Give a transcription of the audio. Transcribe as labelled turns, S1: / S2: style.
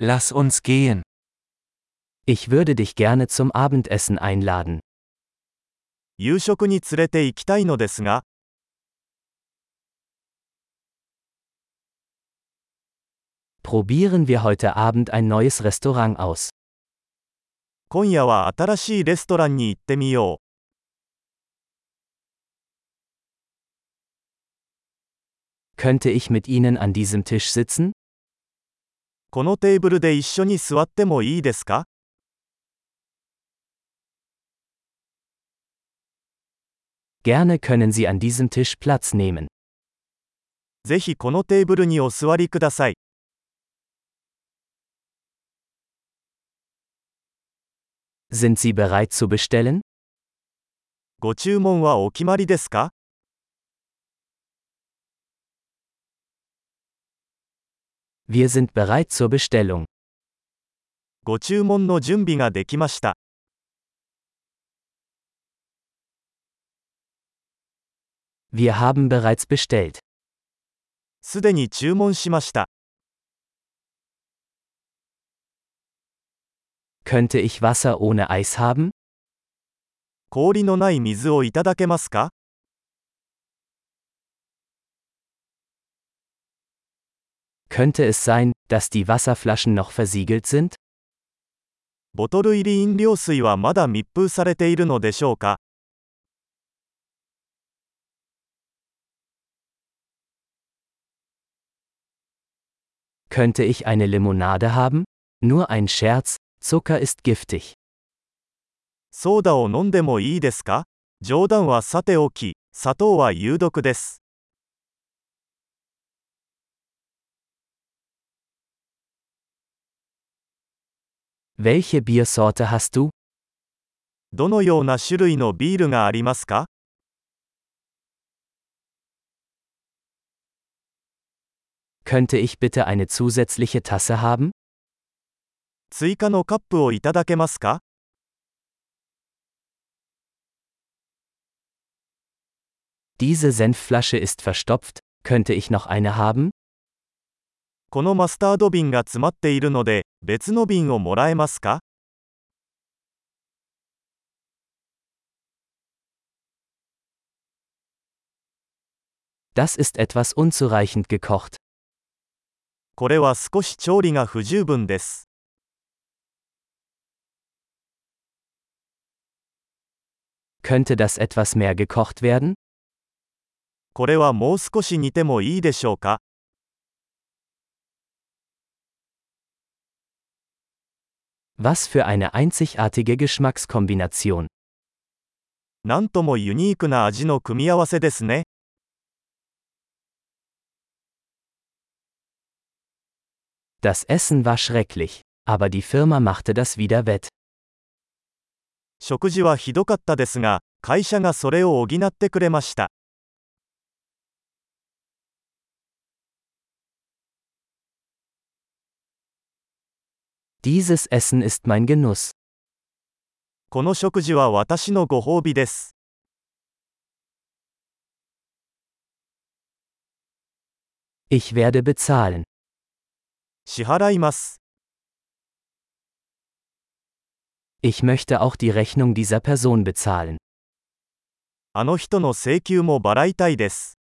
S1: Lass uns gehen.
S2: Ich würde dich gerne zum Abendessen einladen.
S3: 夕食に連れて行きたいのですが、
S2: Probieren wir heute Abend ein neues Restaurant aus.
S3: 今夜は新しいレストランに行ってみよ
S2: Könnte ich mit Ihnen an diesem Tisch sitzen?
S3: う。このテーブルで一緒に座ってもいいですか
S2: Gerne können Sie an diesem Tisch Platz nehmen.
S3: ぜひこのテーブルにお座りください。
S2: Sind Sie bereit zu bestellen?
S3: ご注文はお決まりですか
S2: Wir sind bereit zur Bestellung.
S3: ご注文の準備ができました。
S2: Wir haben bereits bestellt.
S3: すでに注文しました。
S2: Könnte ich Wasser ohne Eis haben?
S3: 氷のない水をいただけますか
S2: Könnte es sein, dass die Wasserflaschen noch versiegelt sind?
S3: ボトル入り飲料水はまだ密封されているのでしょうか
S2: Könnte ich eine Limonade haben? Nur ein Scherz, Zucker ist giftig.
S3: ソーダを飲んでもいいですか冗談はさておき、砂糖は有毒です。
S2: Welche Biersorte hast du?
S3: どのような種類のビールがありますか
S2: Könnte ich bitte eine zusätzliche Tasse haben?
S3: 追加のカップをいただけますか
S2: Diese Senfflasche ist verstopft, könnte ich noch eine haben?
S3: このマスタード瓶が詰まっているので、 別の瓶をもらえますか
S2: Das ist etwas unzureichend gekocht.
S3: これは少し調理が不十分です。
S2: Könnte das etwas mehr gekocht werden?
S3: これはもう少し煮てもいいでしょうか
S2: Was für eine einzigartige Geschmackskombination.
S3: なんともユニークな味の組み合わせですね。
S2: Das Essen war schrecklich, aber die Firma machte das wieder wett.
S3: 食事はひどかったですが、会社がそれを補ってくれました。
S2: Dieses Essen ist mein Genuss.
S3: この食事は私のご褒美です。
S2: Ich werde bezahlen.
S3: 支払います。
S2: Ich möchte auch die Rechnung dieser Person bezahlen.
S3: あの人の請求も払いたいです。